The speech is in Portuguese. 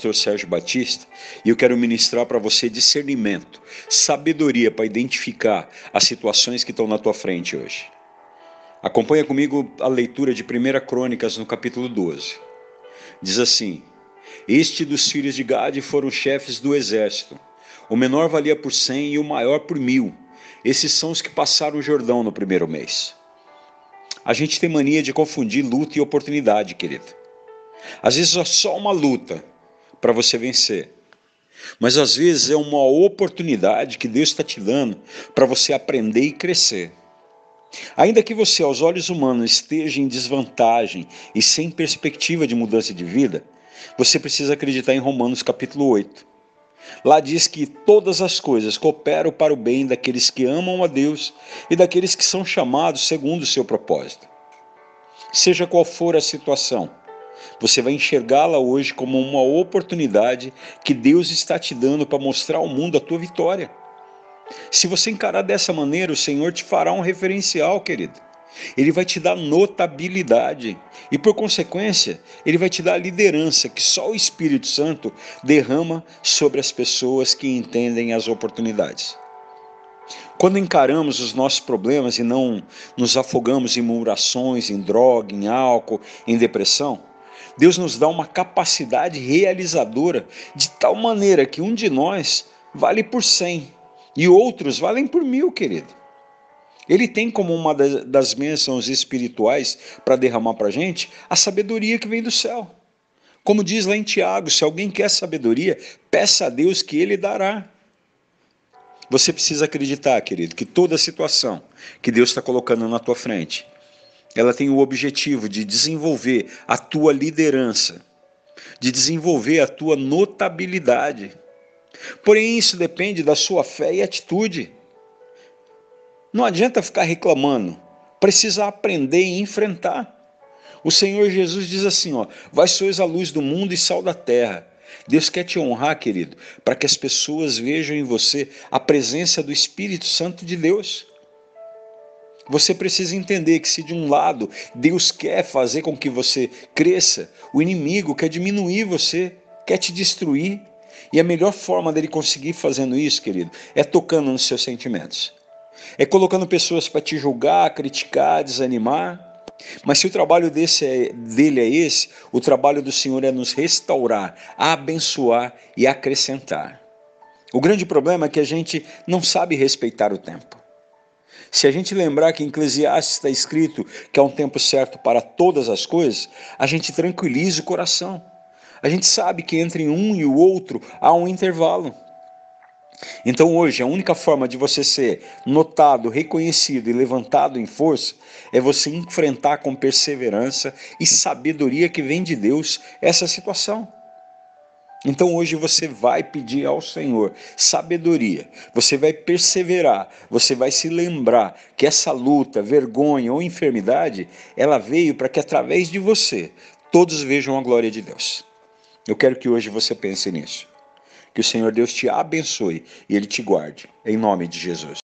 pastor Sérgio Batista e eu quero ministrar para você discernimento, sabedoria para identificar as situações que estão na tua frente hoje. Acompanha comigo a leitura de 1 Crônicas no capítulo 12. Diz assim: Este dos filhos de Gade foram chefes do exército. O menor valia por cem e o maior por mil. Esses são os que passaram o Jordão no primeiro mês. A gente tem mania de confundir luta e oportunidade, querido. Às vezes é só uma luta para você vencer. Mas às vezes é uma oportunidade que Deus está te dando para você aprender e crescer. Ainda que você, aos olhos humanos, esteja em desvantagem e sem perspectiva de mudança de vida, você precisa acreditar em Romanos capítulo 8. Lá diz que todas as coisas cooperam para o bem daqueles que amam a Deus e daqueles que são chamados segundo o seu propósito. Seja qual for a situação, você vai enxergá-la hoje como uma oportunidade que Deus está te dando para mostrar ao mundo a tua vitória. Se você encarar dessa maneira, o Senhor te fará um referencial, querido. Ele vai te dar notabilidade e, por consequência, ele vai te dar a liderança que só o Espírito Santo derrama sobre as pessoas que entendem as oportunidades. Quando encaramos os nossos problemas e não nos afogamos em murmurações, em droga, em álcool, em depressão, Deus nos dá uma capacidade realizadora de tal maneira que um de nós vale por cem e outros valem por mil, querido. Ele tem como uma das bênçãos espirituais para derramar para a gente a sabedoria que vem do céu. Como diz lá em Tiago, se alguém quer sabedoria, peça a Deus que ele dará. Você precisa acreditar, querido, que toda situação que Deus está colocando na tua frente, ela tem o objetivo de desenvolver a tua liderança, de desenvolver a tua notabilidade. Porém, isso depende da sua fé e atitude. Não adianta ficar reclamando, precisa aprender e enfrentar. O Senhor Jesus diz assim: ó, Vós sois a luz do mundo e sal da terra. Deus quer te honrar, querido, para que as pessoas vejam em você a presença do Espírito Santo de Deus. Você precisa entender que se de um lado Deus quer fazer com que você cresça, o inimigo quer diminuir você, quer te destruir. E a melhor forma dele conseguir fazendo isso, querido, é tocando nos seus sentimentos. É colocando pessoas para te julgar, criticar, desanimar. Mas se o trabalho desse é, dele é esse, o trabalho do Senhor é nos restaurar, abençoar e acrescentar. O grande problema é que a gente não sabe respeitar o tempo. Se a gente lembrar que em Eclesiastes está escrito que há um tempo certo para todas as coisas, a gente tranquiliza o coração. A gente sabe que entre um e o outro há um intervalo. Então hoje a única forma de você ser notado, reconhecido e levantado em força é você enfrentar com perseverança e sabedoria que vem de Deus essa situação. Então hoje você vai pedir ao Senhor sabedoria, você vai perseverar, você vai se lembrar que essa luta, vergonha ou enfermidade, ela veio para que através de você todos vejam a glória de Deus. Eu quero que hoje você pense nisso. Que o Senhor Deus te abençoe e Ele te guarde, em nome de Jesus.